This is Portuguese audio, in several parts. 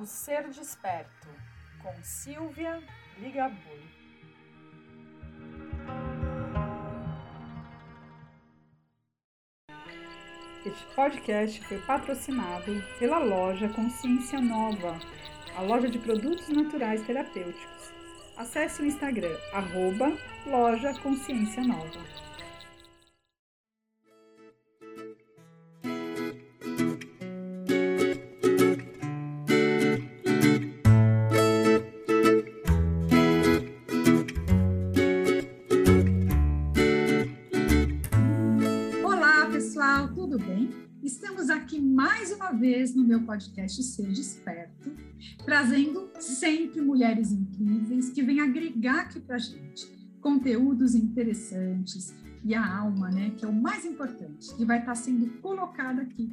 O Ser Desperto, com Silvia Ligabui. Este podcast foi patrocinado pela loja Consciência Nova, a loja de produtos naturais terapêuticos. Acesse o Instagram, arroba loja Consciência Nova. Vez no meu podcast Ser Desperto, trazendo sempre mulheres incríveis que vêm agregar aqui para gente conteúdos interessantes e a alma, né, que é o mais importante, que vai estar tá sendo colocada aqui.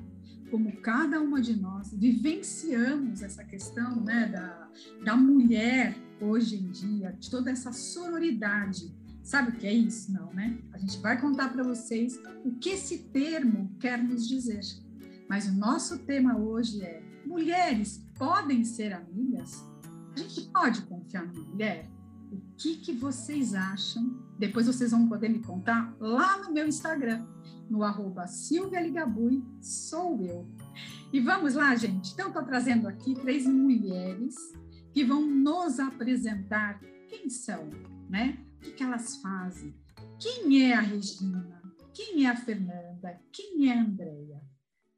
Como cada uma de nós vivenciamos essa questão né, da, da mulher hoje em dia, de toda essa sororidade. Sabe o que é isso? Não, né? A gente vai contar para vocês o que esse termo quer nos dizer. Mas o nosso tema hoje é: mulheres podem ser amigas? A gente pode confiar na mulher? O que, que vocês acham? Depois vocês vão poder me contar lá no meu Instagram, no arroba Silvia Ligabui, sou eu. E vamos lá, gente. Então, estou trazendo aqui três mulheres que vão nos apresentar quem são, né? O que, que elas fazem? Quem é a Regina? Quem é a Fernanda? Quem é a Andrea?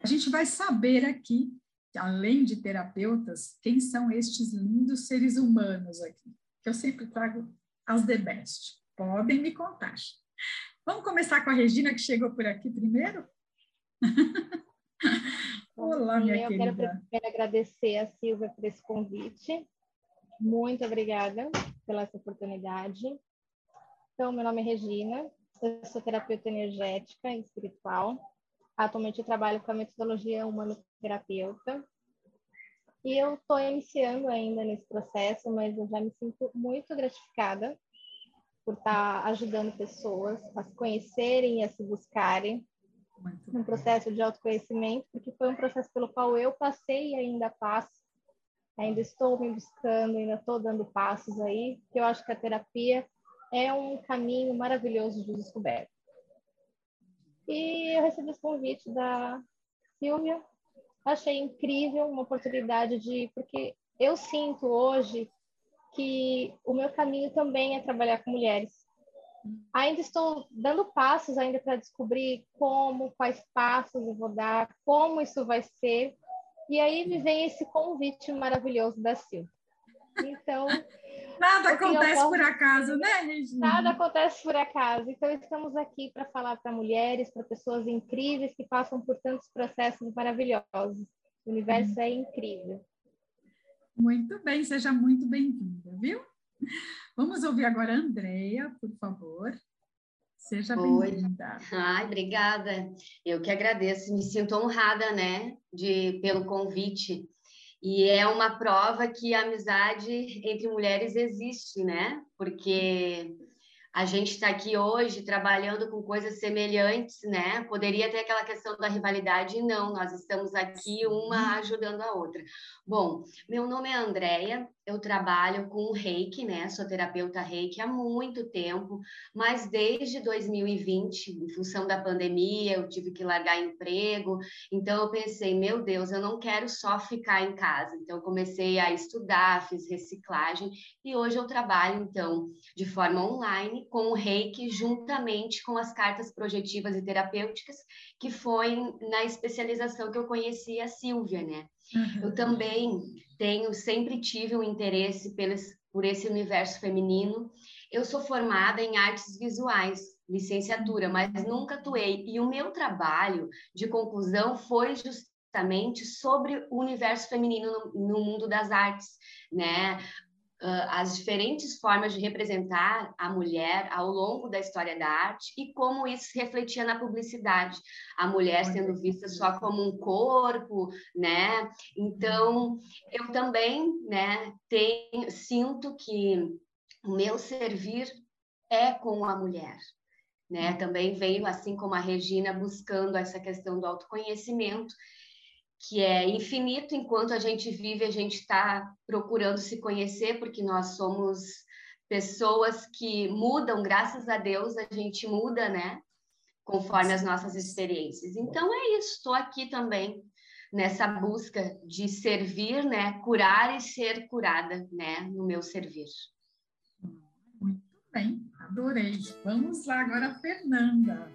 A gente vai saber aqui, além de terapeutas, quem são estes lindos seres humanos aqui, que eu sempre trago as the best. Podem me contar. Vamos começar com a Regina, que chegou por aqui primeiro? Olá, minha eu querida. Eu quero primeiro agradecer a Silvia por esse convite. Muito obrigada pela essa oportunidade. Então, meu nome é Regina, eu sou terapeuta energética e espiritual. Atualmente eu trabalho com a metodologia humanoterapeuta. E eu estou iniciando ainda nesse processo, mas eu já me sinto muito gratificada por estar tá ajudando pessoas a se conhecerem e a se buscarem um processo de autoconhecimento, porque foi um processo pelo qual eu passei e ainda passo. Ainda estou me buscando, ainda estou dando passos aí, que eu acho que a terapia é um caminho maravilhoso de descoberta. E eu recebi esse convite da Silvia. Achei incrível uma oportunidade de. Porque eu sinto hoje que o meu caminho também é trabalhar com mulheres. Ainda estou dando passos ainda para descobrir como, quais passos eu vou dar, como isso vai ser. E aí me vem esse convite maravilhoso da Silvia. Então, Nada acontece posso... por acaso, né, Regina? Nada acontece por acaso. Então, estamos aqui para falar para mulheres, para pessoas incríveis que passam por tantos processos maravilhosos. O universo hum. é incrível. Muito bem, seja muito bem-vinda, viu? Vamos ouvir agora a Andrea, por favor. Seja bem-vinda. Ai, obrigada. Eu que agradeço, me sinto honrada, né, de pelo convite. E é uma prova que a amizade entre mulheres existe, né? Porque a gente está aqui hoje trabalhando com coisas semelhantes, né? Poderia ter aquela questão da rivalidade, não, nós estamos aqui uma ajudando a outra. Bom, meu nome é Andréia, eu trabalho com o reiki, né? Sou terapeuta reiki há muito tempo, mas desde 2020, em função da pandemia, eu tive que largar emprego, então eu pensei, meu Deus, eu não quero só ficar em casa. Então comecei a estudar, fiz reciclagem e hoje eu trabalho, então, de forma online com o reiki juntamente com as cartas projetivas e terapêuticas, que foi na especialização que eu conheci a Silvia, né? Uhum. Eu também tenho, sempre tive um interesse por esse universo feminino. Eu sou formada em artes visuais, licenciatura, uhum. mas nunca atuei. E o meu trabalho de conclusão foi justamente sobre o universo feminino no, no mundo das artes, né? As diferentes formas de representar a mulher ao longo da história da arte e como isso refletia na publicidade, a mulher sendo vista só como um corpo, né? Então, eu também, né, tenho, sinto que o meu servir é com a mulher, né? Também venho, assim como a Regina, buscando essa questão do autoconhecimento que é infinito enquanto a gente vive, a gente está procurando se conhecer, porque nós somos pessoas que mudam, graças a Deus a gente muda, né? Conforme as nossas experiências. Então é isso, estou aqui também nessa busca de servir, né? Curar e ser curada, né? No meu servir. Muito bem, adorei. Vamos lá agora, Fernanda.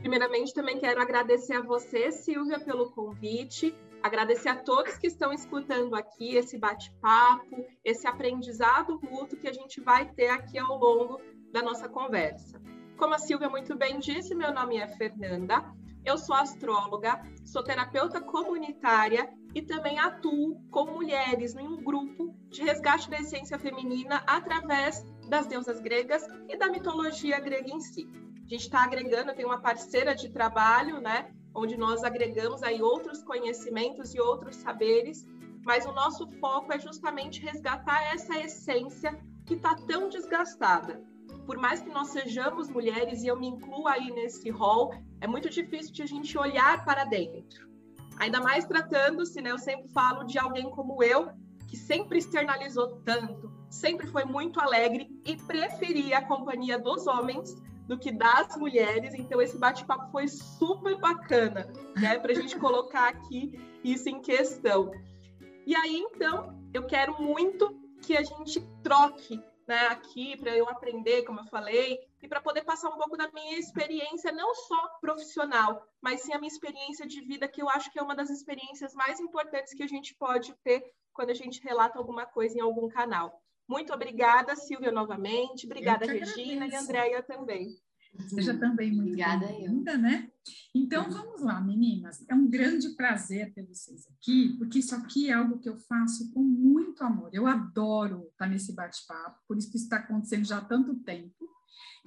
Primeiramente, também quero agradecer a você, Silvia, pelo convite, agradecer a todos que estão escutando aqui esse bate-papo, esse aprendizado mútuo que a gente vai ter aqui ao longo da nossa conversa. Como a Silvia muito bem disse, meu nome é Fernanda, eu sou astróloga, sou terapeuta comunitária e também atuo com mulheres em um grupo de resgate da essência feminina através das deusas gregas e da mitologia grega em si. A gente está agregando, tem uma parceira de trabalho, né, onde nós agregamos aí outros conhecimentos e outros saberes, mas o nosso foco é justamente resgatar essa essência que está tão desgastada. Por mais que nós sejamos mulheres, e eu me incluo aí nesse rol, é muito difícil de a gente olhar para dentro. Ainda mais tratando-se, né? Eu sempre falo de alguém como eu, que sempre externalizou tanto, sempre foi muito alegre e preferia a companhia dos homens do que das mulheres. Então, esse bate-papo foi super bacana, né? Para a gente colocar aqui isso em questão. E aí, então, eu quero muito que a gente troque né, aqui para eu aprender, como eu falei, e para poder passar um pouco da minha experiência, não só profissional, mas sim a minha experiência de vida, que eu acho que é uma das experiências mais importantes que a gente pode ter quando a gente relata alguma coisa em algum canal. Muito obrigada, Silvia, novamente. Obrigada, Regina e Andréia também. Seja também muito bem-vinda, né? Então, vamos lá, meninas. É um grande prazer ter vocês aqui, porque isso aqui é algo que eu faço com muito amor. Eu adoro estar nesse bate-papo, por isso que isso está acontecendo já há tanto tempo.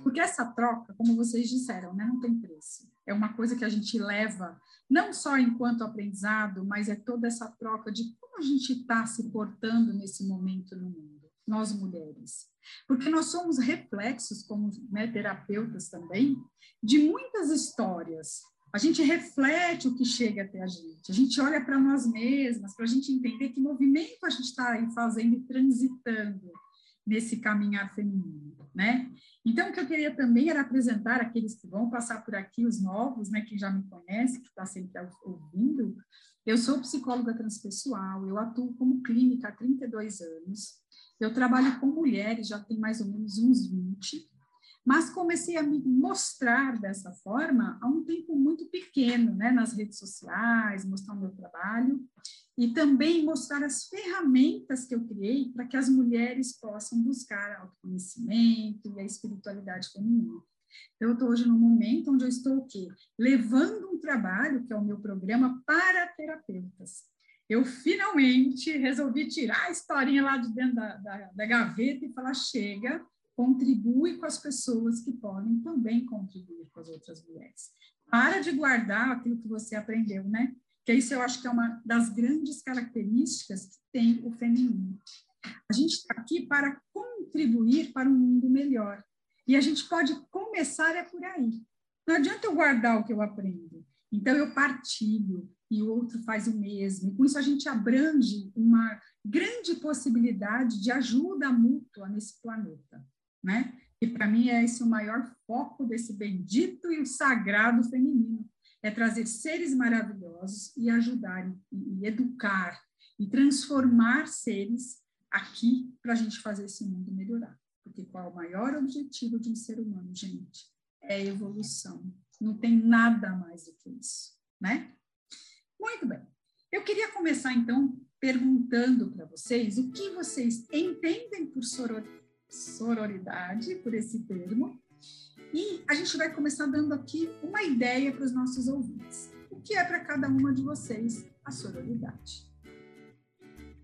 Porque essa troca, como vocês disseram, né, não tem preço. É uma coisa que a gente leva, não só enquanto aprendizado, mas é toda essa troca de como a gente está se portando nesse momento no mundo, nós mulheres. Porque nós somos reflexos, como né, terapeutas também, de muitas histórias. A gente reflete o que chega até a gente, a gente olha para nós mesmas, para a gente entender que movimento a gente está fazendo e transitando nesse caminhar feminino, né? Então, o que eu queria também era apresentar aqueles que vão passar por aqui, os novos, né, que já me conhece, que está sempre ouvindo. Eu sou psicóloga transpessoal, eu atuo como clínica há 32 anos. Eu trabalho com mulheres, já tem mais ou menos uns 20, mas comecei a me mostrar dessa forma há um tempo muito pequeno, né, nas redes sociais, mostrar o meu trabalho e também mostrar as ferramentas que eu criei para que as mulheres possam buscar autoconhecimento e a espiritualidade feminina. Então, eu estou hoje num momento onde eu estou o quê? Levando um trabalho, que é o meu programa, para terapeutas eu finalmente resolvi tirar a historinha lá de dentro da, da, da gaveta e falar: chega, contribui com as pessoas que podem também contribuir com as outras mulheres. Para de guardar aquilo que você aprendeu, né? Que isso eu acho que é uma das grandes características que tem o feminino. A gente está aqui para contribuir para um mundo melhor. E a gente pode começar é por aí. Não adianta eu guardar o que eu aprendo. Então, eu partilho, e o outro faz o mesmo. Com isso a gente abrange uma grande possibilidade de ajuda mútua nesse planeta, né? E para mim é esse o maior foco desse bendito e sagrado feminino, é trazer seres maravilhosos e ajudar e, e educar e transformar seres aqui para a gente fazer esse mundo melhorar. Porque qual é o maior objetivo de um ser humano, gente? É evolução. Não tem nada mais do que isso, né? Queria começar, então, perguntando para vocês o que vocês entendem por soror sororidade, por esse termo, e a gente vai começar dando aqui uma ideia para os nossos ouvintes. O que é para cada uma de vocês a sororidade?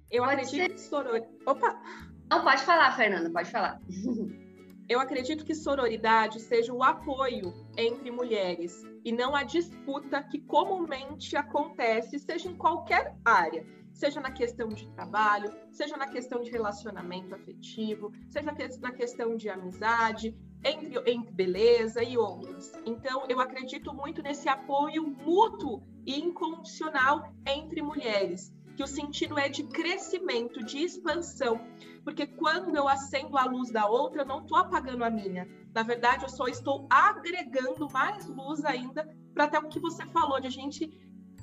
Eu pode acredito ser... que sororidade. Opa! Não, pode falar, Fernanda, pode falar. Eu acredito que sororidade seja o apoio entre mulheres e não a disputa que comumente acontece, seja em qualquer área, seja na questão de trabalho, seja na questão de relacionamento afetivo, seja na questão de amizade. entre, entre beleza e outros. Então, eu acredito muito nesse apoio mútuo e incondicional entre mulheres, que o sentido é de crescimento, de expansão, porque quando eu acendo a luz da outra, eu não estou apagando a minha. Na verdade, eu só estou agregando mais luz ainda para até o que você falou, de a gente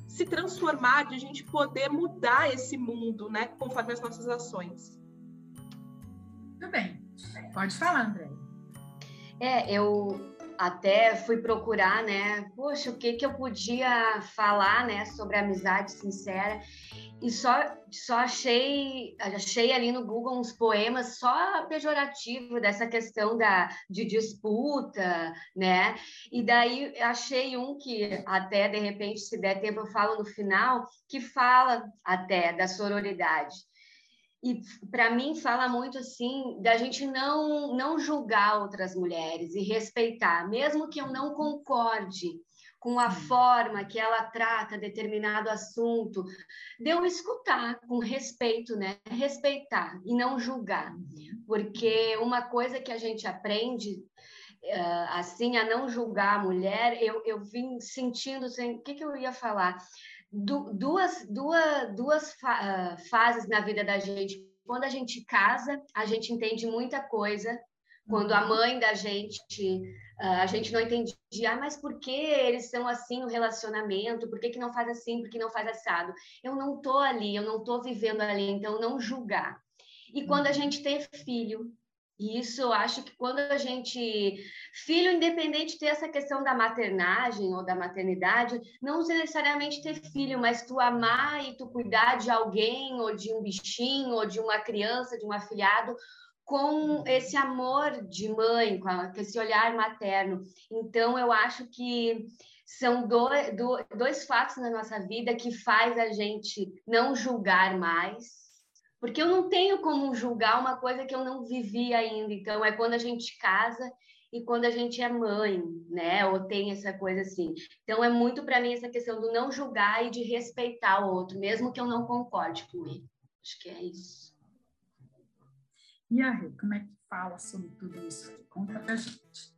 se transformar, de a gente poder mudar esse mundo, né, conforme as nossas ações. Muito bem. Pode falar, André. É, eu até fui procurar, né? Poxa, o que que eu podia falar, né, sobre amizade sincera? E só só achei achei ali no Google uns poemas só pejorativo dessa questão da de disputa, né? E daí achei um que até de repente se der tempo eu falo no final, que fala até da sororidade e para mim fala muito assim da gente não não julgar outras mulheres e respeitar, mesmo que eu não concorde com a forma que ela trata determinado assunto, de eu escutar com respeito, né? Respeitar e não julgar, porque uma coisa que a gente aprende uh, assim a não julgar a mulher, eu, eu vim sentindo, assim, o que, que eu ia falar? Du duas, duas, duas fa uh, fases na vida da gente. Quando a gente casa, a gente entende muita coisa. Quando a uhum. mãe da gente, uh, a gente não entendia, ah, mas por que eles são assim no relacionamento? Por que, que não faz assim? Por que não faz assado? Eu não tô ali, eu não tô vivendo ali, então não julgar. E quando a uhum. gente tem filho, e isso eu acho que quando a gente. Filho, independente de ter essa questão da maternagem ou da maternidade, não necessariamente ter filho, mas tu amar e tu cuidar de alguém, ou de um bichinho, ou de uma criança, de um afilhado, com esse amor de mãe, com, com esse olhar materno. Então, eu acho que são dois, dois fatos na nossa vida que faz a gente não julgar mais porque eu não tenho como julgar uma coisa que eu não vivi ainda. Então, é quando a gente casa e quando a gente é mãe, né? Ou tem essa coisa assim. Então, é muito para mim essa questão do não julgar e de respeitar o outro, mesmo que eu não concorde com ele. Acho que é isso. E a Rê, como é que fala sobre tudo isso? Conta pra gente.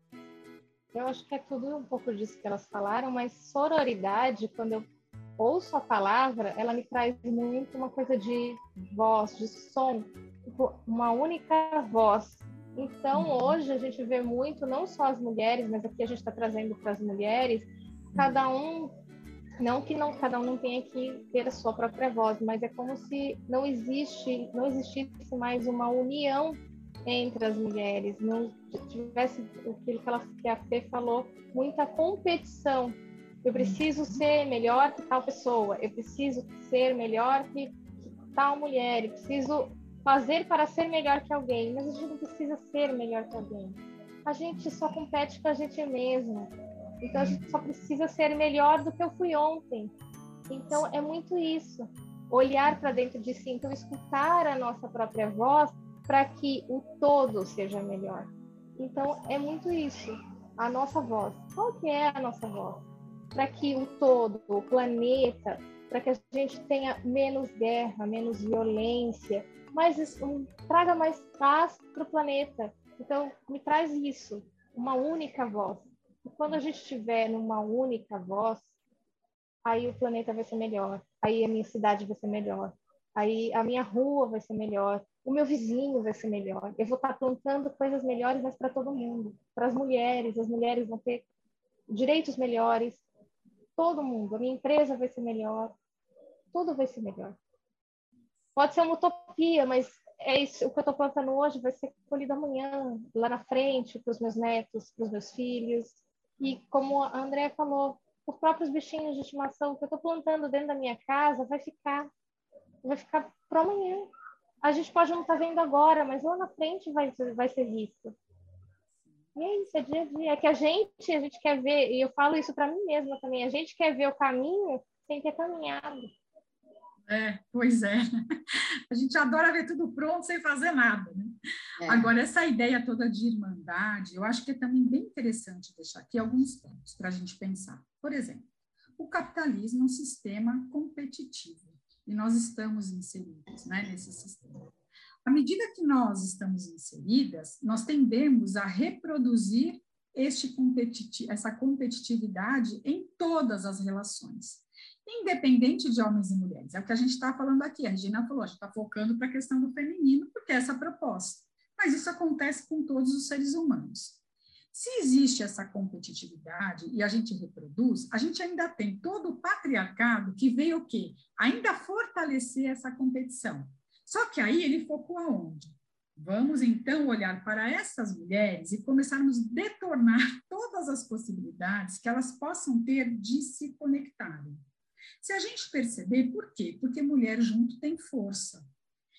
Eu acho que é tudo um pouco disso que elas falaram, mas sororidade, quando eu ouço a palavra, ela me traz muito uma coisa de voz, de som, tipo, uma única voz. Então, uhum. hoje a gente vê muito, não só as mulheres, mas aqui a gente está trazendo para as mulheres, cada um, não que não cada um não tenha que ter a sua própria voz, mas é como se não existe, não existisse mais uma união entre as mulheres, não tivesse aquilo que, ela, que a Fê falou, muita competição eu preciso ser melhor que tal pessoa, eu preciso ser melhor que, tal mulher, eu preciso fazer para ser melhor que alguém, mas a gente não precisa ser melhor que alguém. A gente só compete com a gente mesmo. Então a gente só precisa ser melhor do que eu fui ontem. Então é muito isso. Olhar para dentro de si, então escutar a nossa própria voz para que o todo seja melhor. Então é muito isso, a nossa voz. Qual que é a nossa voz? Para que o todo, o planeta, para que a gente tenha menos guerra, menos violência, mas um, traga mais paz para o planeta. Então, me traz isso, uma única voz. E quando a gente estiver numa única voz, aí o planeta vai ser melhor, aí a minha cidade vai ser melhor, aí a minha rua vai ser melhor, o meu vizinho vai ser melhor. Eu vou estar plantando coisas melhores, mas para todo mundo, para as mulheres, as mulheres vão ter direitos melhores, todo mundo. A minha empresa vai ser melhor, tudo vai ser melhor. Pode ser uma utopia, mas é isso. O que eu estou plantando hoje vai ser colhido amanhã, lá na frente, para os meus netos, para os meus filhos. E como a Andrea falou, os próprios bichinhos de estimação que eu estou plantando dentro da minha casa vai ficar, vai ficar para amanhã. A gente pode não estar tá vendo agora, mas lá na frente vai, vai ser visto. E é isso, é dia a dia. É que a gente, a gente quer ver, e eu falo isso para mim mesma também, a gente quer ver o caminho sem ter caminhado. É, pois é. A gente adora ver tudo pronto sem fazer nada. Né? É. Agora, essa ideia toda de irmandade, eu acho que é também bem interessante deixar aqui alguns pontos para a gente pensar. Por exemplo, o capitalismo é um sistema competitivo e nós estamos inseridos né, nesse sistema. À medida que nós estamos inseridas, nós tendemos a reproduzir este competiti essa competitividade em todas as relações, independente de homens e mulheres. É o que a gente está falando aqui. A Regina falou, a gente está focando para a questão do feminino, porque é essa proposta. Mas isso acontece com todos os seres humanos. Se existe essa competitividade e a gente reproduz, a gente ainda tem todo o patriarcado que veio o quê? Ainda fortalecer essa competição. Só que aí ele focou aonde? Vamos então olhar para essas mulheres e começarmos a detornar todas as possibilidades que elas possam ter de se conectarem. Se a gente perceber, por quê? Porque mulher junto tem força.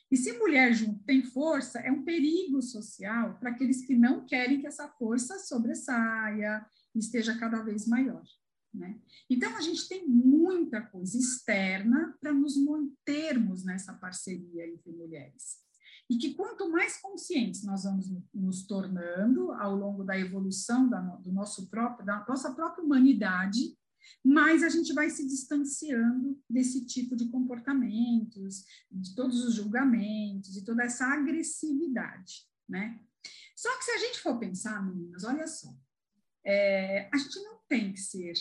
E se mulher junto tem força, é um perigo social para aqueles que não querem que essa força sobressaia e esteja cada vez maior. Né? Então, a gente tem muita coisa externa para nos mantermos nessa parceria entre mulheres. E que quanto mais conscientes nós vamos nos tornando ao longo da evolução da, do nosso próprio, da nossa própria humanidade, mais a gente vai se distanciando desse tipo de comportamentos, de todos os julgamentos, de toda essa agressividade, né? Só que se a gente for pensar, meninas, olha só, é, a gente não tem que ser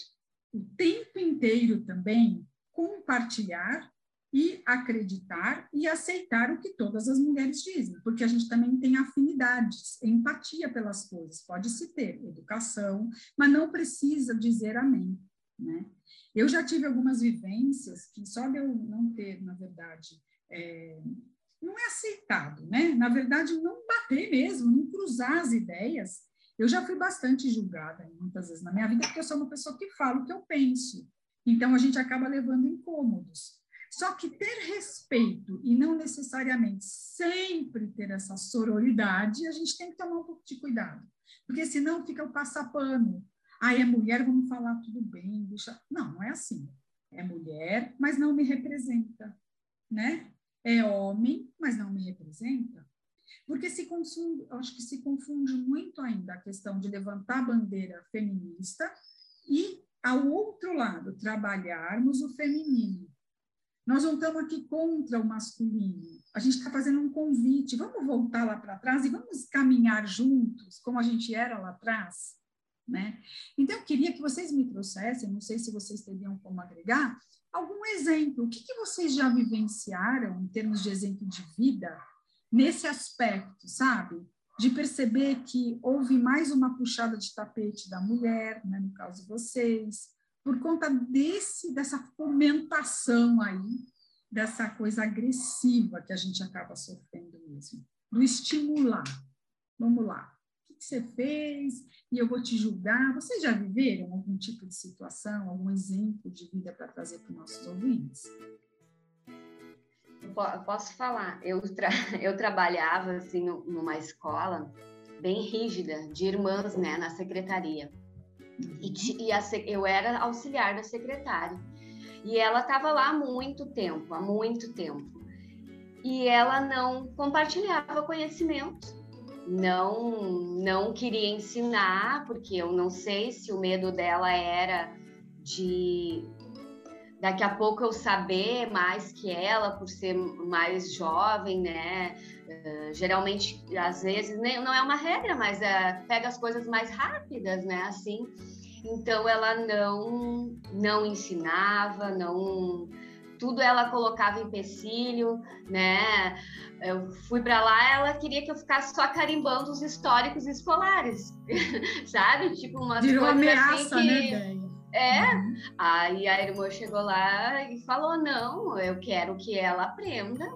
o tempo inteiro também compartilhar e acreditar e aceitar o que todas as mulheres dizem, porque a gente também tem afinidades, empatia pelas coisas, pode se ter educação, mas não precisa dizer amém. Né? Eu já tive algumas vivências que só de eu não ter, na verdade, é, não é aceitado, né? Na verdade, não bater mesmo, não cruzar as ideias. Eu já fui bastante julgada muitas vezes na minha vida, porque eu sou uma pessoa que fala o que eu penso. Então, a gente acaba levando incômodos. Só que ter respeito e não necessariamente sempre ter essa sororidade, a gente tem que tomar um pouco de cuidado. Porque senão fica o passapano, ah, é mulher, vamos falar tudo bem. Deixa... Não, não é assim. É mulher, mas não me representa, né? É homem, mas não me representa. Porque se confunde, acho que se confunde muito ainda a questão de levantar a bandeira feminista e, ao outro lado, trabalharmos o feminino. Nós não estamos aqui contra o masculino. A gente está fazendo um convite. Vamos voltar lá para trás e vamos caminhar juntos, como a gente era lá atrás? Né? Então, eu queria que vocês me trouxessem, não sei se vocês teriam como agregar, algum exemplo. O que, que vocês já vivenciaram em termos de exemplo de vida nesse aspecto, sabe? De perceber que houve mais uma puxada de tapete da mulher, né, no caso de vocês, por conta desse dessa fomentação aí, dessa coisa agressiva que a gente acaba sofrendo mesmo, do estimular. Vamos lá que você fez e eu vou te julgar. Vocês já viveram algum tipo de situação, algum exemplo de vida para trazer para os nossos ouvintes? Posso falar. Eu, tra eu trabalhava assim numa escola bem rígida de irmãs, né, na secretaria. E, e a, eu era auxiliar da secretária. E ela estava lá há muito tempo, há muito tempo. E ela não compartilhava conhecimento não não queria ensinar, porque eu não sei se o medo dela era de daqui a pouco eu saber mais que ela por ser mais jovem, né? Uh, geralmente, às vezes, nem, não é uma regra, mas uh, pega as coisas mais rápidas, né? Assim, então ela não não ensinava, não tudo ela colocava empecilho, né? Eu fui para lá, ela queria que eu ficasse só carimbando os históricos escolares, sabe? Tipo umas Virou coisas ameaça, assim que... né, É, uhum. aí a irmã chegou lá e falou: não, eu quero que ela aprenda,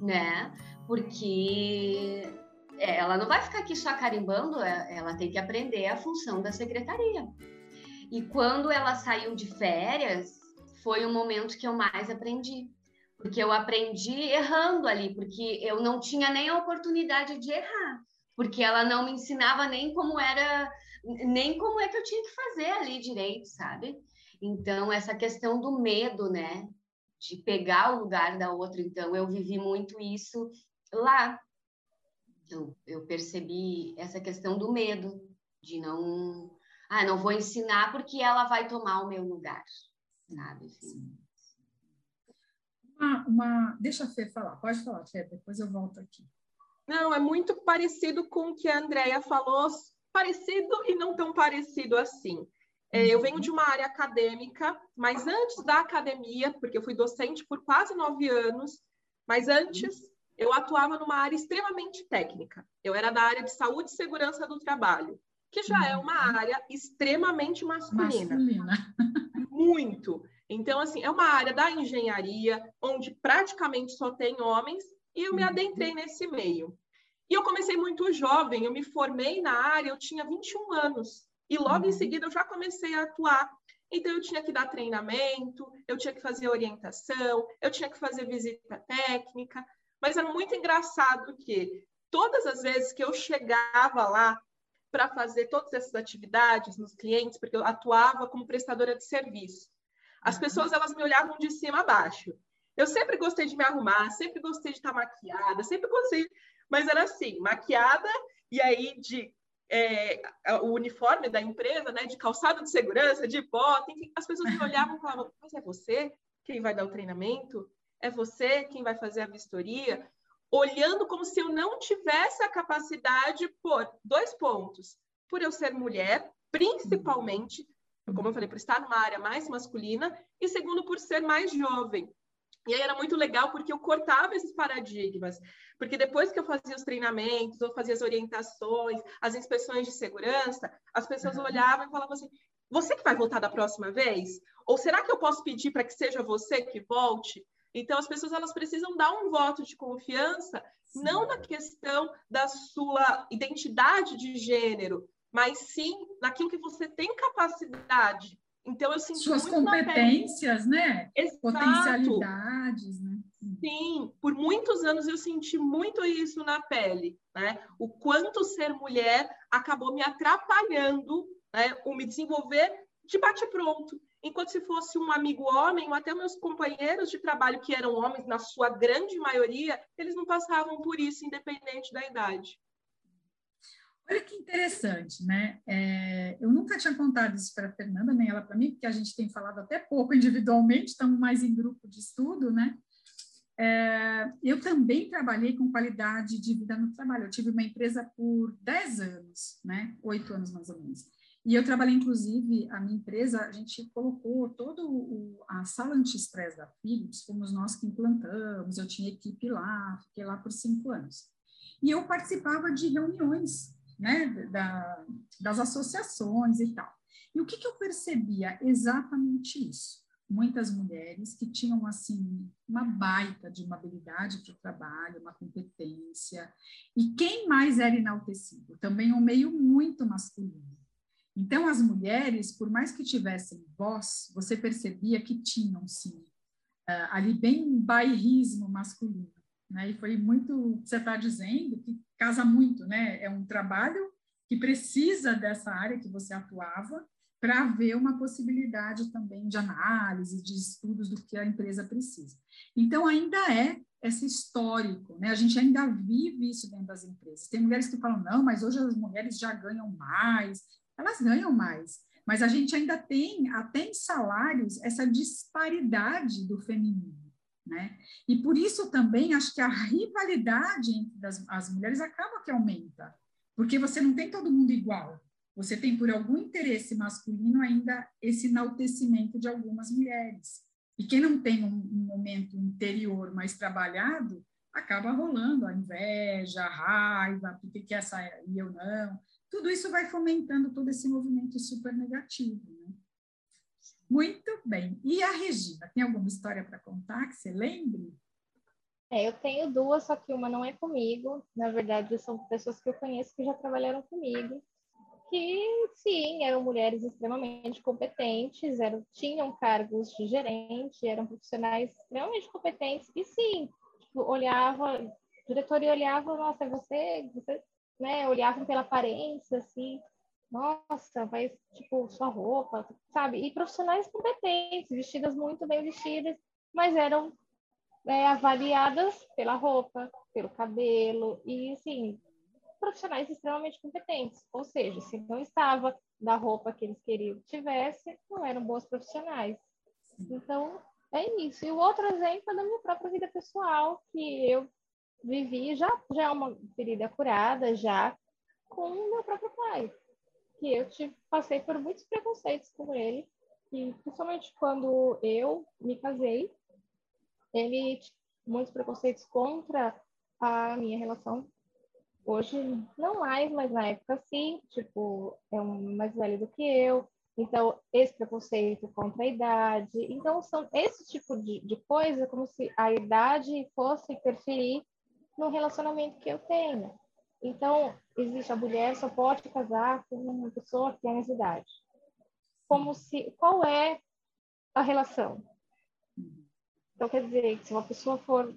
né? Porque ela não vai ficar aqui só carimbando, é, ela tem que aprender a função da secretaria. E quando ela saiu de férias, foi o momento que eu mais aprendi. Porque eu aprendi errando ali, porque eu não tinha nem a oportunidade de errar, porque ela não me ensinava nem como era, nem como é que eu tinha que fazer ali direito, sabe? Então, essa questão do medo, né? De pegar o lugar da outra. Então, eu vivi muito isso lá. Eu, eu percebi essa questão do medo, de não. Ah, não vou ensinar porque ela vai tomar o meu lugar sabe? Assim. Uma, uma, deixa a Fê falar, pode falar, Fê, depois eu volto aqui. Não, é muito parecido com o que a Andrea falou, parecido e não tão parecido assim. É, eu venho de uma área acadêmica, mas antes da academia, porque eu fui docente por quase nove anos, mas antes eu atuava numa área extremamente técnica. Eu era da área de saúde e segurança do trabalho, que já é uma área extremamente masculina. masculina. Muito. Então, assim, é uma área da engenharia, onde praticamente só tem homens, e eu me uhum. adentrei nesse meio. E eu comecei muito jovem, eu me formei na área, eu tinha 21 anos. E logo em uhum. seguida eu já comecei a atuar. Então eu tinha que dar treinamento, eu tinha que fazer orientação, eu tinha que fazer visita técnica. Mas era muito engraçado que todas as vezes que eu chegava lá para fazer todas essas atividades nos clientes, porque eu atuava como prestadora de serviço, as uhum. pessoas elas me olhavam de cima a baixo. Eu sempre gostei de me arrumar, sempre gostei de estar maquiada, sempre gostei, mas era assim, maquiada e aí de é, o uniforme da empresa, né, de calçado de segurança, de bota, enfim, as pessoas me olhavam e falavam, mas é você quem vai dar o treinamento? É você quem vai fazer a vistoria? Olhando como se eu não tivesse a capacidade por dois pontos. Por eu ser mulher, principalmente, como eu falei, por estar numa área mais masculina, e segundo, por ser mais jovem. E aí era muito legal porque eu cortava esses paradigmas. Porque depois que eu fazia os treinamentos, ou fazia as orientações, as inspeções de segurança, as pessoas olhavam e falavam assim: você que vai voltar da próxima vez? Ou será que eu posso pedir para que seja você que volte? Então, as pessoas elas precisam dar um voto de confiança, sim. não na questão da sua identidade de gênero, mas sim naquilo que você tem capacidade. Então, eu sinto Suas competências, né? Exato. Potencialidades, né? Sim, por muitos anos eu senti muito isso na pele, né? O quanto ser mulher acabou me atrapalhando, né? O me desenvolver de bate-pronto. Enquanto se fosse um amigo homem, ou até meus companheiros de trabalho que eram homens, na sua grande maioria, eles não passavam por isso, independente da idade. Olha que interessante, né? É, eu nunca tinha contado isso para a Fernanda, nem ela para mim, porque a gente tem falado até pouco individualmente, estamos mais em grupo de estudo, né? É, eu também trabalhei com qualidade de vida no trabalho. Eu tive uma empresa por 10 anos, né? Oito anos mais ou menos. E eu trabalhei, inclusive, a minha empresa, a gente colocou toda a sala anti-estresse da Philips, fomos nós que implantamos, eu tinha equipe lá, fiquei lá por cinco anos. E eu participava de reuniões, né, da, das associações e tal. E o que, que eu percebia? Exatamente isso muitas mulheres que tinham assim uma baita de uma habilidade para o trabalho, uma competência. E quem mais era enaltecido? Também um meio muito masculino. Então as mulheres, por mais que tivessem voz, você percebia que tinham sim uh, ali bem um bairrismo masculino, né? E foi muito você está dizendo que casa muito, né? É um trabalho que precisa dessa área que você atuava para ver uma possibilidade também de análise, de estudos do que a empresa precisa. Então, ainda é esse histórico, né? A gente ainda vive isso dentro das empresas. Tem mulheres que falam, não, mas hoje as mulheres já ganham mais, elas ganham mais, mas a gente ainda tem, até em salários, essa disparidade do feminino, né? E por isso também acho que a rivalidade entre as, as mulheres acaba que aumenta, porque você não tem todo mundo igual, você tem, por algum interesse masculino, ainda esse enaltecimento de algumas mulheres. E quem não tem um, um momento interior mais trabalhado, acaba rolando a inveja, a raiva, porque que essa e eu não. Tudo isso vai fomentando todo esse movimento super negativo. Né? Muito bem. E a Regina, tem alguma história para contar que você lembre? É, eu tenho duas, só que uma não é comigo. Na verdade, são pessoas que eu conheço que já trabalharam comigo que sim, eram mulheres extremamente competentes, eram, tinham cargos de gerente, eram profissionais extremamente competentes, e sim, tipo, olhava, diretoria olhava, nossa, é você, você, né, olhavam pela aparência, assim, nossa, vai, tipo, sua roupa, sabe? E profissionais competentes, vestidas muito bem vestidas, mas eram é, avaliadas pela roupa, pelo cabelo, e, assim, profissionais extremamente competentes, ou seja, se não estava da roupa que eles queriam que tivesse, não eram bons profissionais. Então, é isso. E o outro exemplo é da minha própria vida pessoal, que eu vivi, já, já é uma ferida curada, já com o meu próprio pai. Que eu passei por muitos preconceitos com ele, e principalmente quando eu me casei, ele muitos preconceitos contra a minha relação. Hoje, não mais, mas na época sim, tipo, é um mais velho do que eu, então, esse preconceito contra a idade. Então, são esse tipo de, de coisa, como se a idade fosse interferir no relacionamento que eu tenho. Então, existe a mulher só pode casar com uma pessoa que tem mais idade. Como se, qual é a relação? Então, quer dizer, que se uma pessoa for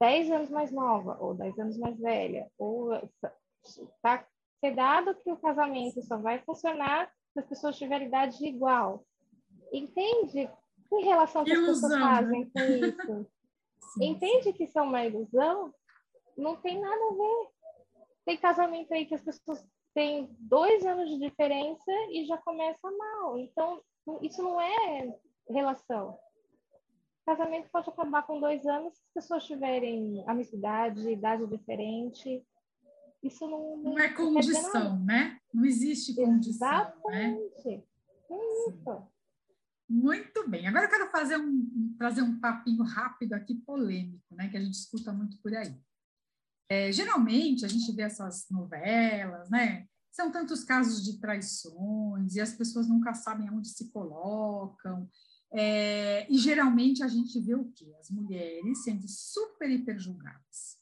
10 anos mais nova, ou 10 anos mais velha, ou está dado que o casamento só vai funcionar se as pessoas tiverem idade igual. Entende? Que relação que as pessoas fazem com isso? Entende que isso é uma ilusão? Não tem nada a ver. Tem casamento aí que as pessoas têm dois anos de diferença e já começa mal. Então, isso não é relação. Casamento pode acabar com dois anos se as pessoas tiverem a mesma idade, diferente. Isso não, não, não é condição, né? Não existe condição. Né? Exatamente. Né? É isso. Muito bem. Agora eu quero fazer um, trazer um papinho rápido aqui, polêmico, né? Que a gente escuta muito por aí. É, geralmente a gente vê essas novelas, né? São tantos casos de traições e as pessoas nunca sabem aonde se colocam. É, e geralmente a gente vê o quê? As mulheres sendo super hiperjulgadas.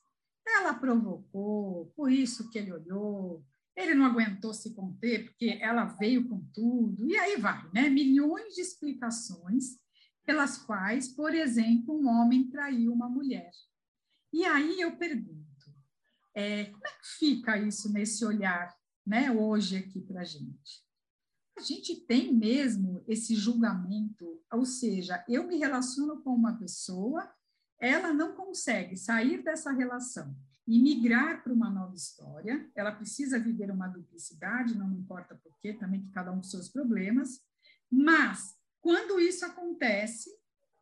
Ela provocou, por isso que ele olhou, ele não aguentou se conter, porque ela veio com tudo, e aí vai, né? Milhões de explicações pelas quais, por exemplo, um homem traiu uma mulher. E aí eu pergunto, é, como é que fica isso nesse olhar, né, hoje aqui para a gente? A gente tem mesmo esse julgamento, ou seja, eu me relaciono com uma pessoa ela não consegue sair dessa relação e migrar para uma nova história, ela precisa viver uma duplicidade, não importa por quê, também que cada um com seus problemas, mas quando isso acontece,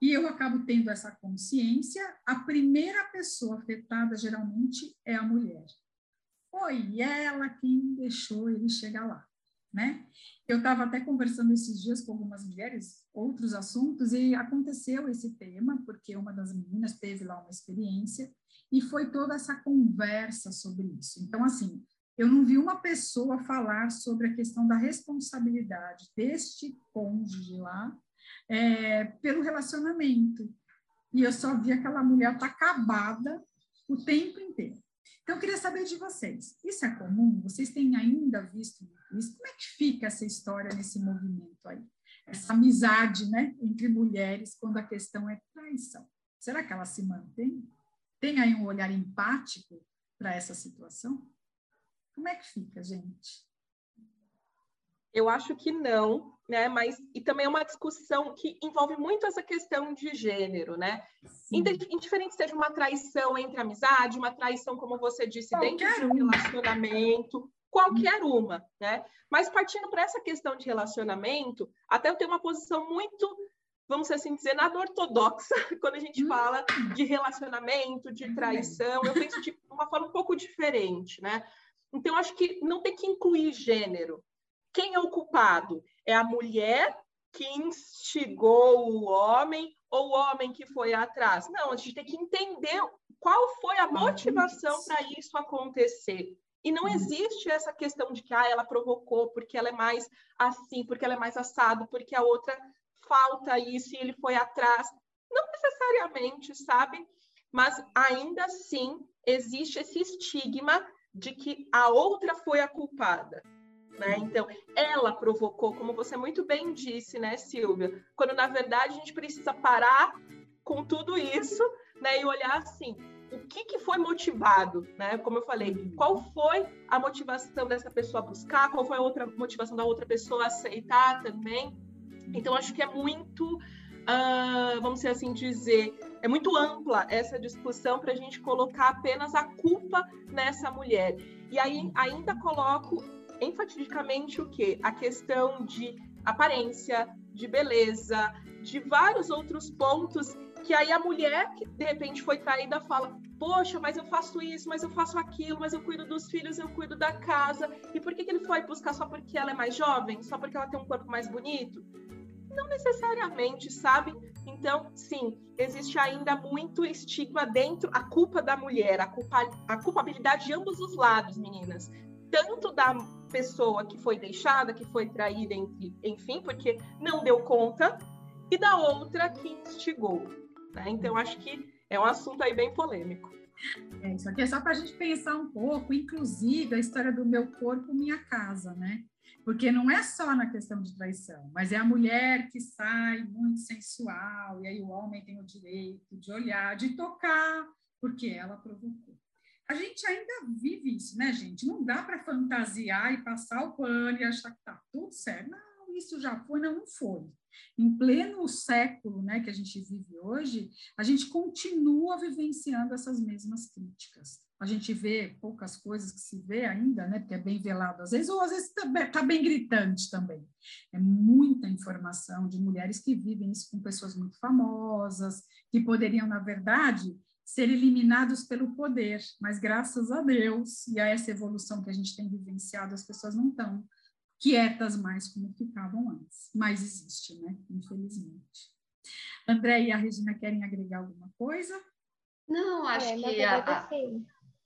e eu acabo tendo essa consciência, a primeira pessoa afetada geralmente é a mulher. Foi ela quem deixou ele chegar lá né? Eu estava até conversando esses dias com algumas mulheres, outros assuntos, e aconteceu esse tema, porque uma das meninas teve lá uma experiência, e foi toda essa conversa sobre isso. Então, assim, eu não vi uma pessoa falar sobre a questão da responsabilidade deste cônjuge lá é, pelo relacionamento. E eu só vi aquela mulher tá acabada o tempo inteiro. Então, eu queria saber de vocês. Isso é comum? Vocês têm ainda visto isso? Como é que fica essa história nesse movimento aí? Essa amizade né, entre mulheres quando a questão é traição. Será que ela se mantém? Tem aí um olhar empático para essa situação? Como é que fica, gente? Eu acho que não, né? Mas e também é uma discussão que envolve muito essa questão de gênero, né? Indiferente seja uma traição entre amizade, uma traição, como você disse, qualquer dentro de um relacionamento, qualquer uma, né? Mas partindo para essa questão de relacionamento, até eu tenho uma posição muito, vamos assim dizer, nada ortodoxa quando a gente hum. fala de relacionamento, de traição. Eu penso de uma forma um pouco diferente, né? Então, acho que não tem que incluir gênero. Quem é o culpado? É a mulher que instigou o homem ou o homem que foi atrás? Não, a gente tem que entender qual foi a motivação para isso acontecer. E não uhum. existe essa questão de que ah, ela provocou porque ela é mais assim, porque ela é mais assado, porque a outra falta isso e ele foi atrás. Não necessariamente, sabe? Mas ainda assim existe esse estigma de que a outra foi a culpada. Né? Então, ela provocou, como você muito bem disse, né, Silvia? Quando na verdade a gente precisa parar com tudo isso, né, e olhar assim, o que, que foi motivado, né? Como eu falei, qual foi a motivação dessa pessoa buscar, qual foi a outra motivação da outra pessoa aceitar também. Então, acho que é muito, uh, vamos ser assim dizer, é muito ampla essa discussão para a gente colocar apenas a culpa nessa mulher. E aí ainda coloco enfaticamente o que? A questão de aparência, de beleza, de vários outros pontos que aí a mulher que de repente foi traída fala: Poxa, mas eu faço isso, mas eu faço aquilo, mas eu cuido dos filhos, eu cuido da casa. E por que, que ele foi buscar só porque ela é mais jovem? Só porque ela tem um corpo mais bonito? Não necessariamente, sabe? Então, sim, existe ainda muito estigma dentro, a culpa da mulher, a, culpa, a culpabilidade de ambos os lados, meninas. Tanto da pessoa que foi deixada, que foi traída, enfim, porque não deu conta, e da outra que instigou. Né? Então, acho que é um assunto aí bem polêmico. É, isso aqui é só para a gente pensar um pouco, inclusive a história do meu corpo, minha casa, né? Porque não é só na questão de traição, mas é a mulher que sai muito sensual, e aí o homem tem o direito de olhar, de tocar, porque ela provocou. A gente ainda vive isso, né, gente? Não dá para fantasiar e passar o pano e achar que tá tudo certo. Não, isso já foi, não, não foi. Em pleno século né, que a gente vive hoje, a gente continua vivenciando essas mesmas críticas. A gente vê poucas coisas que se vê ainda, né, porque é bem velado às vezes, ou às vezes está tá bem gritante também. É muita informação de mulheres que vivem isso com pessoas muito famosas, que poderiam, na verdade, ser eliminados pelo poder, mas graças a Deus e a essa evolução que a gente tem vivenciado, as pessoas não estão quietas mais como ficavam antes. Mas existe, né? Infelizmente. André e a Regina querem agregar alguma coisa? Não, acho é, que a, a,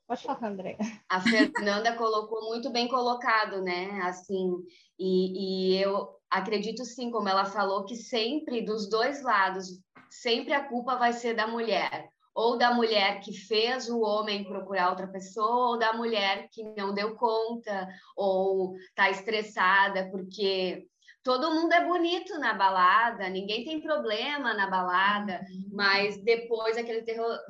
Pode falar, André. A Fernanda colocou muito bem colocado, né? Assim, e, e eu acredito sim, como ela falou, que sempre dos dois lados, sempre a culpa vai ser da mulher ou da mulher que fez o homem procurar outra pessoa, ou da mulher que não deu conta, ou está estressada porque todo mundo é bonito na balada, ninguém tem problema na balada, uhum. mas depois aquele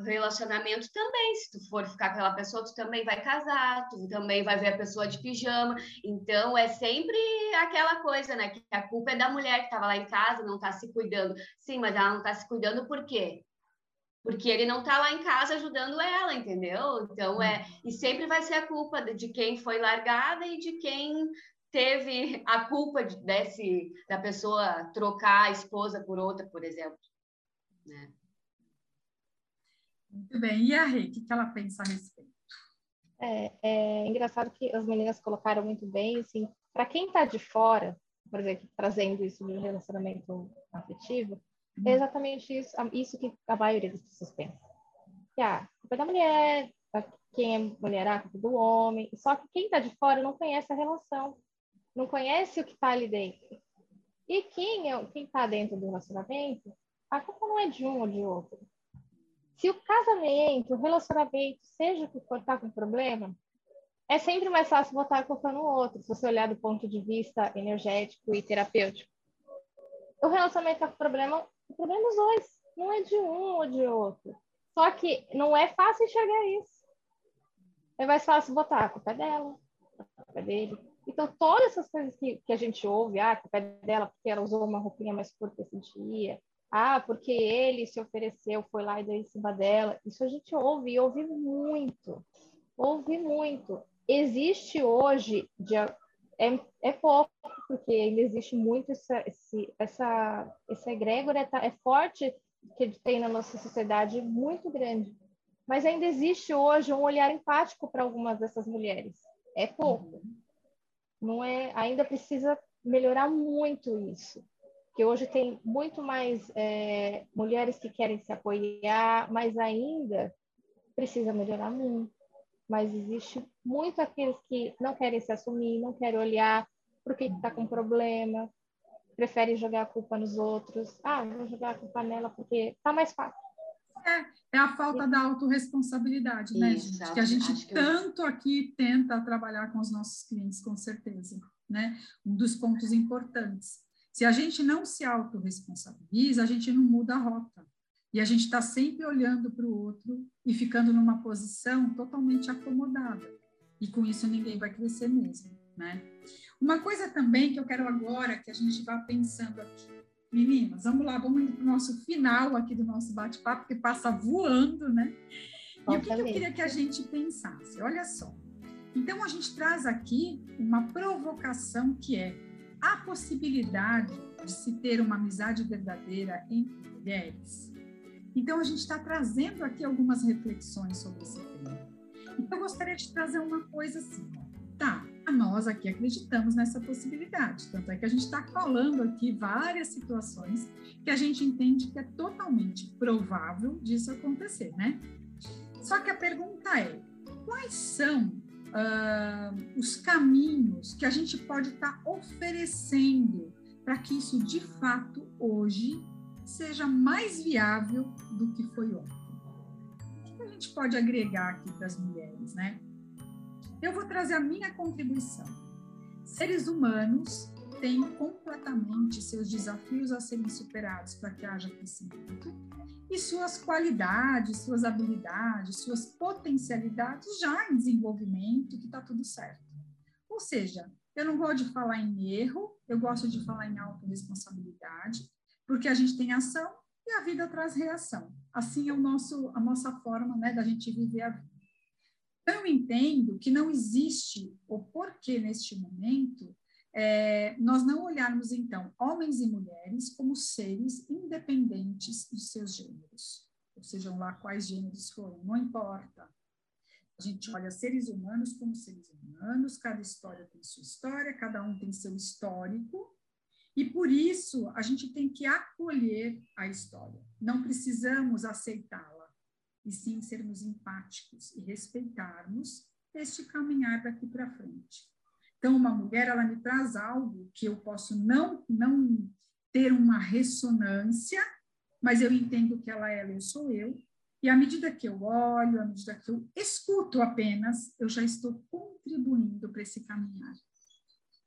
relacionamento também, se tu for ficar com aquela pessoa, tu também vai casar, tu também vai ver a pessoa de pijama, então é sempre aquela coisa, né, que a culpa é da mulher que estava lá em casa, não está se cuidando. Sim, mas ela não está se cuidando por quê? Porque ele não está lá em casa ajudando ela, entendeu? Então é e sempre vai ser a culpa de quem foi largada e de quem teve a culpa de, desse da pessoa trocar a esposa por outra, por exemplo. Né? Muito bem. E a Rê, o que ela pensa a respeito? É, é engraçado que as meninas colocaram muito bem, assim, para quem está de fora, por exemplo, trazendo isso de um relacionamento afetivo, é uhum. exatamente isso, isso que a maioria das pessoas pensa. Que ah, culpa é da mulher, quem é mulher, a culpa é do homem. Só que quem está de fora não conhece a relação, não conhece o que está ali dentro. E quem é, está dentro do relacionamento, a culpa não é de um ou de outro. Se o casamento, o relacionamento, seja o que for, está com problema, é sempre mais fácil botar a culpa no outro, se você olhar do ponto de vista energético e terapêutico. O relacionamento está com problema, o problema dos dois, não é de um ou de outro. Só que não é fácil enxergar isso. É mais fácil botar a culpa é dela, a culpa é dele. Então, todas essas coisas que, que a gente ouve, ah, a culpa é dela porque ela usou uma roupinha mais curta esse dia, ah, porque ele se ofereceu, foi lá e deu em cima dela. Isso a gente ouve, e ouve muito. Ouve muito. Existe hoje, de, é, é pouco, porque ainda existe muito essa, esse, essa, esse é, é forte que tem na nossa sociedade, muito grande. Mas ainda existe hoje um olhar empático para algumas dessas mulheres. É pouco. Não é, ainda precisa melhorar muito isso. Que hoje tem muito mais é, mulheres que querem se apoiar, mas ainda precisa melhorar muito mas existe muito aqueles que não querem se assumir, não querem olhar o que está com problema, preferem jogar a culpa nos outros. Ah, vou jogar a culpa nela porque está mais fácil. É, é a falta da autorresponsabilidade, né, Isso, gente? Que a gente que tanto eu... aqui tenta trabalhar com os nossos clientes, com certeza, né? Um dos pontos importantes. Se a gente não se autorresponsabiliza, a gente não muda a rota. E a gente está sempre olhando para o outro e ficando numa posição totalmente acomodada. E com isso ninguém vai crescer mesmo, né? Uma coisa também que eu quero agora que a gente vá pensando aqui. Meninas, vamos lá, vamos para o nosso final aqui do nosso bate-papo, que passa voando, né? E o que, que eu queria que a gente pensasse? Olha só. Então, a gente traz aqui uma provocação que é a possibilidade de se ter uma amizade verdadeira entre mulheres? Então, a gente está trazendo aqui algumas reflexões sobre esse tema. Então, eu gostaria de trazer uma coisa assim, tá? Nós aqui acreditamos nessa possibilidade, tanto é que a gente está falando aqui várias situações que a gente entende que é totalmente provável disso acontecer, né? Só que a pergunta é: quais são uh, os caminhos que a gente pode estar tá oferecendo para que isso de fato hoje seja mais viável do que foi ontem? O que a gente pode agregar aqui para as mulheres, né? Eu vou trazer a minha contribuição. Seres humanos têm completamente seus desafios a serem superados para que haja crescimento e suas qualidades, suas habilidades, suas potencialidades já em desenvolvimento, que está tudo certo. Ou seja, eu não gosto de falar em erro, eu gosto de falar em autorresponsabilidade, porque a gente tem ação e a vida traz reação. Assim é o nosso, a nossa forma né, da gente viver a vida. Então, eu entendo que não existe o porquê neste momento é, nós não olharmos, então, homens e mulheres como seres independentes dos seus gêneros, ou sejam lá quais gêneros foram, não importa. A gente olha seres humanos como seres humanos, cada história tem sua história, cada um tem seu histórico, e por isso a gente tem que acolher a história. Não precisamos aceitá-la, e sim sermos empáticos e respeitarmos este caminhar daqui para frente. Então, uma mulher, ela me traz algo que eu posso não, não ter uma ressonância, mas eu entendo que ela é eu sou eu, e à medida que eu olho, à medida que eu escuto apenas, eu já estou contribuindo para esse caminhar,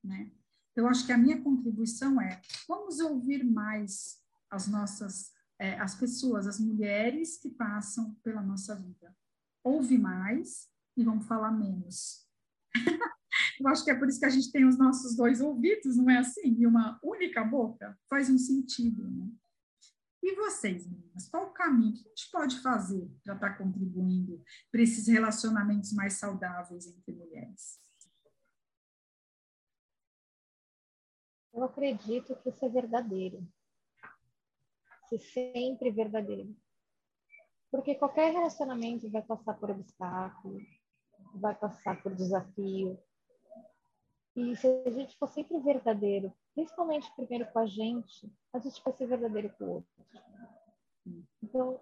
né? Então, acho que a minha contribuição é, vamos ouvir mais as nossas, é, as pessoas, as mulheres que passam pela nossa vida. Ouve mais e vamos falar menos. Eu acho que é por isso que a gente tem os nossos dois ouvidos, não é assim? E uma única boca faz um sentido, né? E vocês, meninas, qual o caminho que a gente pode fazer para estar tá contribuindo para esses relacionamentos mais saudáveis entre mulheres? Eu acredito que isso é verdadeiro. Ser sempre verdadeiro. Porque qualquer relacionamento vai passar por obstáculos, vai passar por desafio, e se a gente for sempre verdadeiro, principalmente primeiro com a gente, a gente vai ser verdadeiro com o outro. Então,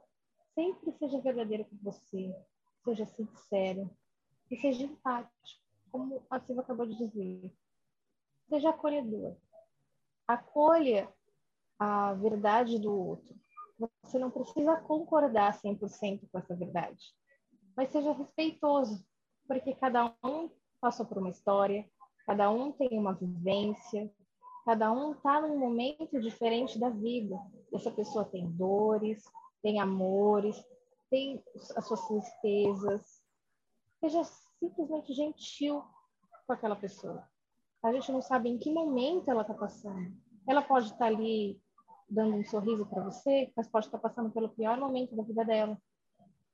sempre seja verdadeiro com você, seja sincero e seja empático, como a Silvia acabou de dizer. Seja acolhedor. Acolha a verdade do outro. Você não precisa concordar 100% com essa verdade, mas seja respeitoso, porque cada um passou por uma história, Cada um tem uma vivência, cada um está num momento diferente da vida. Essa pessoa tem dores, tem amores, tem as suas tristezas. Seja simplesmente gentil com aquela pessoa. A gente não sabe em que momento ela está passando. Ela pode estar tá ali dando um sorriso para você, mas pode estar tá passando pelo pior momento da vida dela.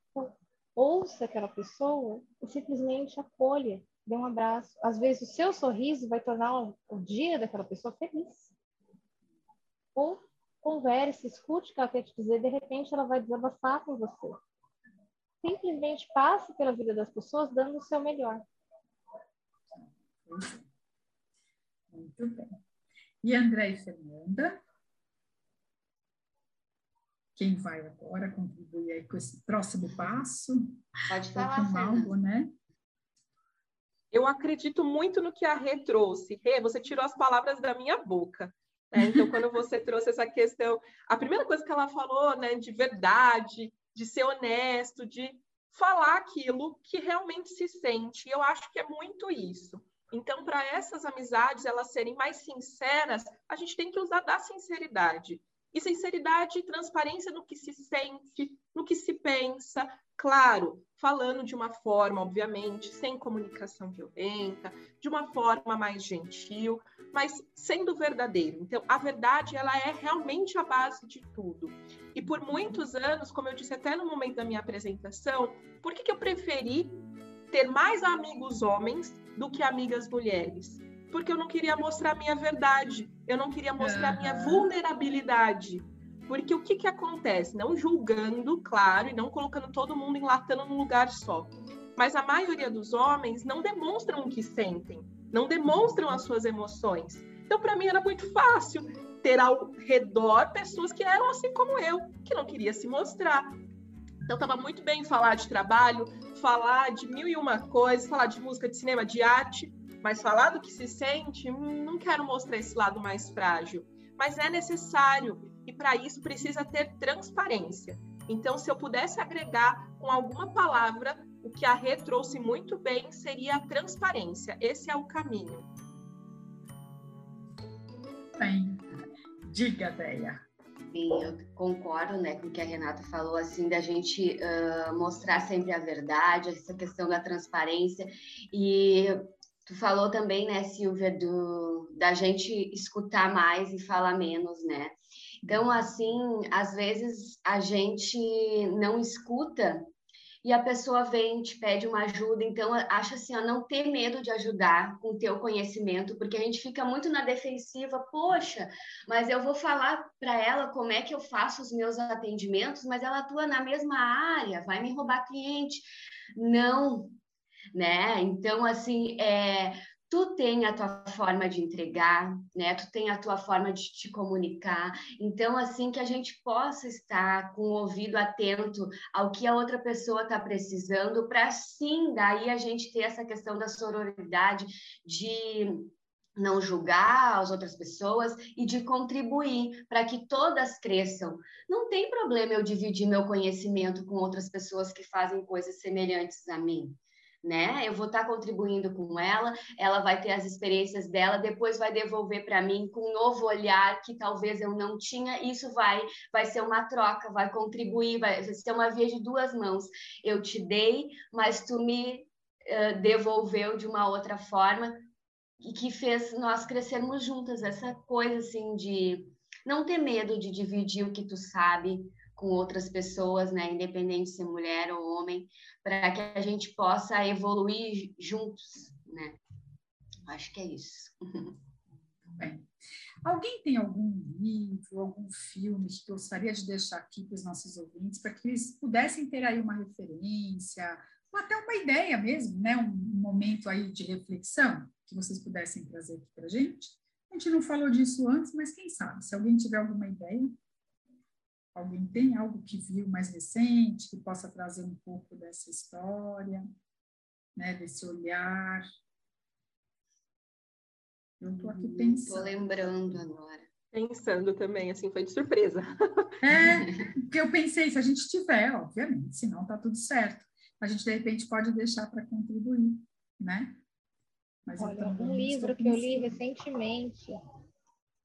Então, ouça aquela pessoa e simplesmente acolha dê um abraço. Às vezes, o seu sorriso vai tornar o dia daquela pessoa feliz. Ou converse, escute o que ela quer te dizer, de repente ela vai desabafar com você. Simplesmente passe pela vida das pessoas dando o seu melhor. Muito bem. E André e Fernanda? Quem vai agora contribuir aí com esse próximo passo? Pode falar, algo, né? Eu acredito muito no que a Rê trouxe. Rê, você tirou as palavras da minha boca. Né? Então, quando você trouxe essa questão, a primeira coisa que ela falou, né, de verdade, de ser honesto, de falar aquilo que realmente se sente. Eu acho que é muito isso. Então, para essas amizades elas serem mais sinceras, a gente tem que usar da sinceridade. E sinceridade e transparência no que se sente, no que se pensa, claro, falando de uma forma, obviamente, sem comunicação violenta, de uma forma mais gentil, mas sendo verdadeiro. Então, a verdade, ela é realmente a base de tudo. E por muitos anos, como eu disse até no momento da minha apresentação, por que, que eu preferi ter mais amigos homens do que amigas mulheres? porque eu não queria mostrar a minha verdade, eu não queria mostrar a minha vulnerabilidade. Porque o que, que acontece? Não julgando, claro, e não colocando todo mundo enlatando num lugar só. Mas a maioria dos homens não demonstram o que sentem, não demonstram as suas emoções. Então, para mim, era muito fácil ter ao redor pessoas que eram assim como eu, que não queria se mostrar. Então, estava muito bem falar de trabalho, falar de mil e uma coisas, falar de música, de cinema, de arte, mas falar do que se sente, hum, não quero mostrar esse lado mais frágil. Mas é necessário, e para isso precisa ter transparência. Então, se eu pudesse agregar com alguma palavra, o que a Rê trouxe muito bem seria a transparência. Esse é o caminho. Bem, diga, Deia. Sim, eu concordo né, com o que a Renata falou, assim, da gente uh, mostrar sempre a verdade, essa questão da transparência. E tu falou também, né, Silvia, do, da gente escutar mais e falar menos, né? Então, assim, às vezes a gente não escuta e a pessoa vem, te pede uma ajuda, então acha assim, ó, não ter medo de ajudar com o teu conhecimento, porque a gente fica muito na defensiva, poxa, mas eu vou falar para ela como é que eu faço os meus atendimentos, mas ela atua na mesma área, vai me roubar cliente. Não, né? Então, assim, é, tu tem a tua forma de entregar, né? Tu tem a tua forma de te comunicar. Então, assim que a gente possa estar com o ouvido atento ao que a outra pessoa está precisando, para sim, daí a gente ter essa questão da sororidade, de não julgar as outras pessoas e de contribuir para que todas cresçam. Não tem problema eu dividir meu conhecimento com outras pessoas que fazem coisas semelhantes a mim né? Eu vou estar tá contribuindo com ela, ela vai ter as experiências dela, depois vai devolver para mim com um novo olhar que talvez eu não tinha. Isso vai vai ser uma troca, vai contribuir, vai ser uma via de duas mãos. Eu te dei, mas tu me uh, devolveu de uma outra forma e que fez nós crescermos juntas. Essa coisa assim de não ter medo de dividir o que tu sabe, com outras pessoas, né, independente se é mulher ou homem, para que a gente possa evoluir juntos, né? Acho que é isso. Bem, alguém tem algum livro, algum filme que gostaria de deixar aqui para os nossos ouvintes, para que eles pudessem ter aí uma referência, ou até uma ideia mesmo, né? Um momento aí de reflexão que vocês pudessem trazer aqui para a gente? A gente não falou disso antes, mas quem sabe, se alguém tiver alguma ideia, Alguém tem algo que viu mais recente, que possa trazer um pouco dessa história, né, desse olhar? Eu estou aqui pensando. Estou lembrando agora. Pensando também, assim, foi de surpresa. É, porque eu pensei, se a gente tiver, obviamente, senão está tudo certo. A gente, de repente, pode deixar para contribuir, né? Mas Olha, um livro que eu li recentemente,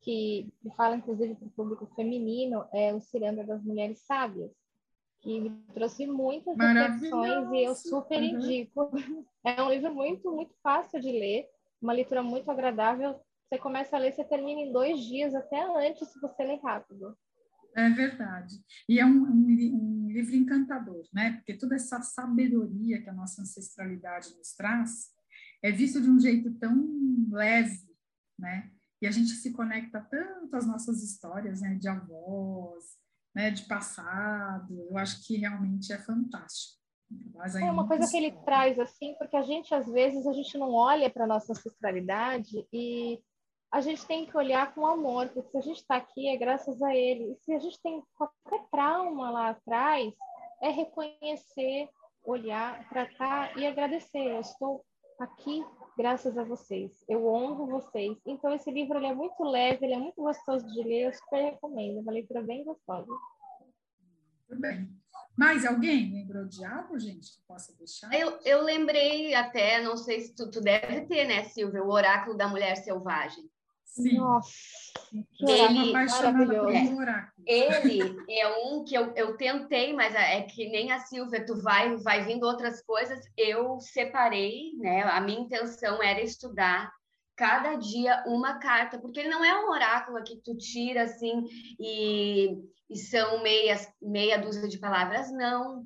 que fala inclusive para o público feminino, é o Ciranda das Mulheres Sábias, que me trouxe muitas reflexões e eu super uhum. indico. É um livro muito, muito fácil de ler, uma leitura muito agradável. Você começa a ler, você termina em dois dias, até antes, se você ler rápido. É verdade. E é um, um, um, livro encantador, né? Porque toda essa sabedoria que a nossa ancestralidade nos traz é visto de um jeito tão leve, né? E a gente se conecta tanto às nossas histórias, né, de avós, né, de passado. Eu acho que realmente é fantástico. é uma coisa que ele traz assim, porque a gente às vezes a gente não olha para nossa ancestralidade e a gente tem que olhar com amor, porque se a gente está aqui é graças a ele. E se a gente tem qualquer trauma lá atrás, é reconhecer, olhar, tratar e agradecer. Eu estou aqui graças a vocês. Eu honro vocês. Então, esse livro ele é muito leve, ele é muito gostoso de ler, eu super recomendo. É uma leitura bem gostosa. Muito bem. Mais alguém lembrou de algo, gente, que possa deixar? Eu, eu lembrei até, não sei se tu, tu deve ter, né, Silvia, o Oráculo da Mulher Selvagem. Sim. Nossa, ele, é, ele é um que eu, eu tentei, mas é que nem a Silvia, tu vai, vai vindo outras coisas. Eu separei, né? A minha intenção era estudar cada dia uma carta, porque ele não é um oráculo que tu tira assim e, e são meias, meia dúzia de palavras, não.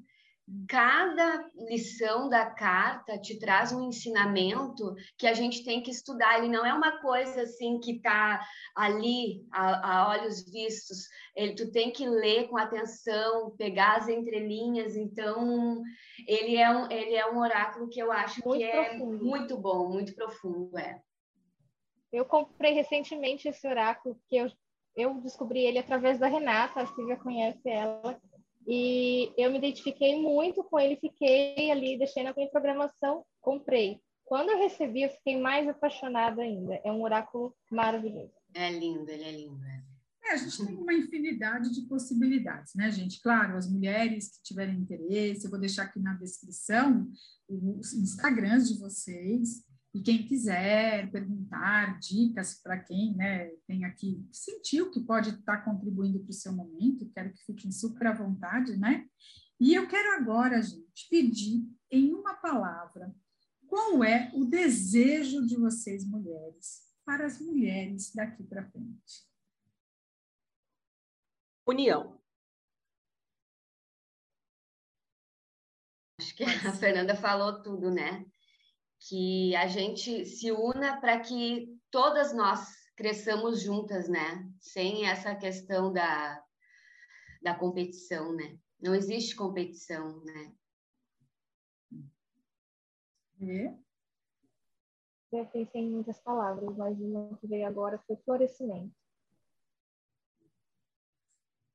Cada lição da carta te traz um ensinamento que a gente tem que estudar. Ele não é uma coisa assim que está ali a, a, olhos vistos. Ele, tu tem que ler com atenção, pegar as entrelinhas. Então, ele é um, ele é um oráculo que eu acho muito que é profundo. é muito bom, muito profundo, é. Eu comprei recentemente esse oráculo, porque eu, eu descobri ele através da Renata, a Silvia conhece ela, e eu me identifiquei muito com ele, fiquei ali, deixei na minha programação, comprei. Quando eu recebi, eu fiquei mais apaixonada ainda. É um oráculo maravilhoso. É lindo, ele é lindo. É. é, a gente tem uma infinidade de possibilidades, né, gente? Claro, as mulheres que tiverem interesse, eu vou deixar aqui na descrição os Instagrams de vocês, e quem quiser perguntar dicas para quem né, tem aqui, sentiu que pode estar tá contribuindo para o seu momento, quero que fiquem super à vontade, né? E eu quero agora, gente, pedir em uma palavra qual é o desejo de vocês, mulheres, para as mulheres daqui para frente. União. Acho que a Fernanda falou tudo, né? Que a gente se una para que todas nós cresçamos juntas, né? Sem essa questão da, da competição, né? Não existe competição, né? E? Eu pensei em muitas palavras, mas o que veio agora foi florescimento.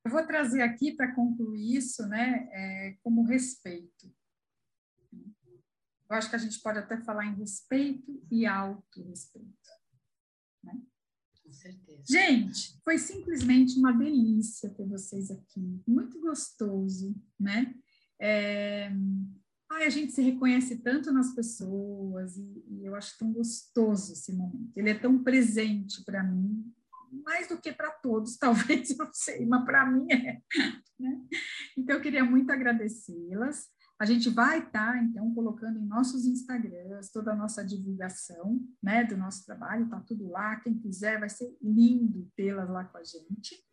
Eu vou trazer aqui para concluir isso, né, é, como respeito. Eu acho que a gente pode até falar em respeito e autorrespeito. Né? Com certeza. Gente, foi simplesmente uma delícia ter vocês aqui. Muito gostoso, né? É... Ai, a gente se reconhece tanto nas pessoas e, e eu acho tão gostoso esse momento. Ele é tão presente para mim, mais do que para todos, talvez, eu não sei, mas para mim é. Né? Então, eu queria muito agradecê-las. A gente vai estar, tá, então, colocando em nossos Instagrams toda a nossa divulgação, né, do nosso trabalho, tá tudo lá. Quem quiser, vai ser lindo tê-las lá com a gente.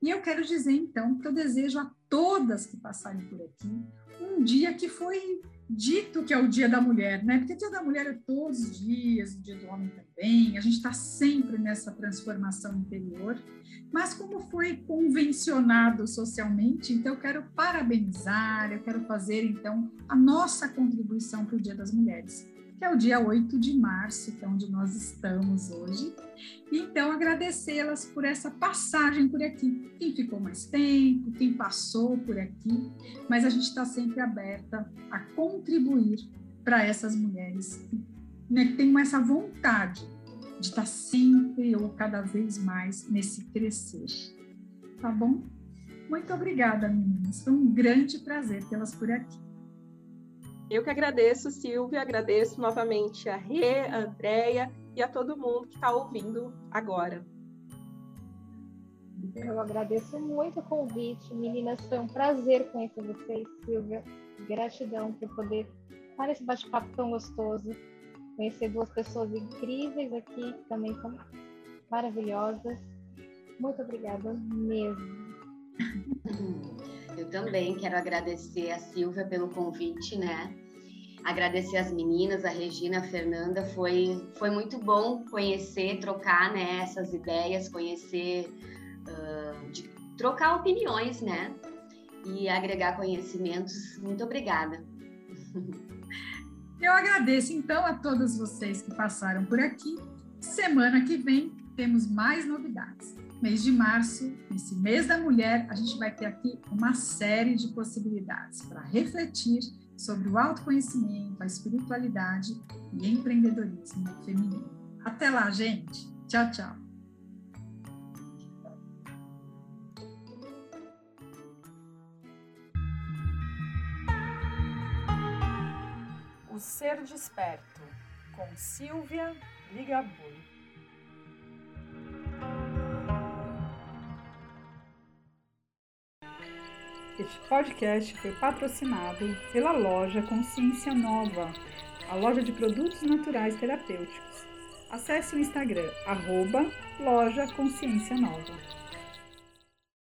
E eu quero dizer, então, que eu desejo a todas que passarem por aqui um dia que foi dito que é o Dia da Mulher, né? Porque o Dia da Mulher é todos os dias, o Dia do Homem também. A gente está sempre nessa transformação interior. Mas como foi convencionado socialmente, então eu quero parabenizar, eu quero fazer então a nossa contribuição para o Dia das Mulheres, que é o dia 8 de março, que é onde nós estamos hoje. Então agradecê-las por essa passagem por aqui. Quem ficou mais tempo, quem passou por aqui, mas a gente está sempre aberta a contribuir para essas mulheres né, que têm essa vontade de estar sempre ou cada vez mais nesse crescer. Tá bom? Muito obrigada, meninas. Foi um grande prazer tê-las por aqui. Eu que agradeço, Silvia, agradeço novamente a Rê, a Andréia e a todo mundo que está ouvindo agora. Eu agradeço muito o convite. Meninas, foi um prazer conhecer vocês, Silvia. Gratidão por poder estar nesse bate-papo tão gostoso conhecer duas pessoas incríveis aqui, que também são maravilhosas. Muito obrigada mesmo. Eu também quero agradecer a Silvia pelo convite, né? Agradecer as meninas, a Regina, a Fernanda. Foi, foi muito bom conhecer, trocar né, essas ideias, conhecer, uh, de, trocar opiniões, né? E agregar conhecimentos. Muito obrigada. Eu agradeço então a todos vocês que passaram por aqui. Semana que vem temos mais novidades. Mês de março, nesse mês da mulher, a gente vai ter aqui uma série de possibilidades para refletir sobre o autoconhecimento, a espiritualidade e empreendedorismo feminino. Até lá, gente. Tchau, tchau. Ser Desperto, com Silvia Ligabui. Este podcast foi patrocinado pela loja Consciência Nova, a loja de produtos naturais terapêuticos. Acesse o Instagram, arroba loja Consciência Nova.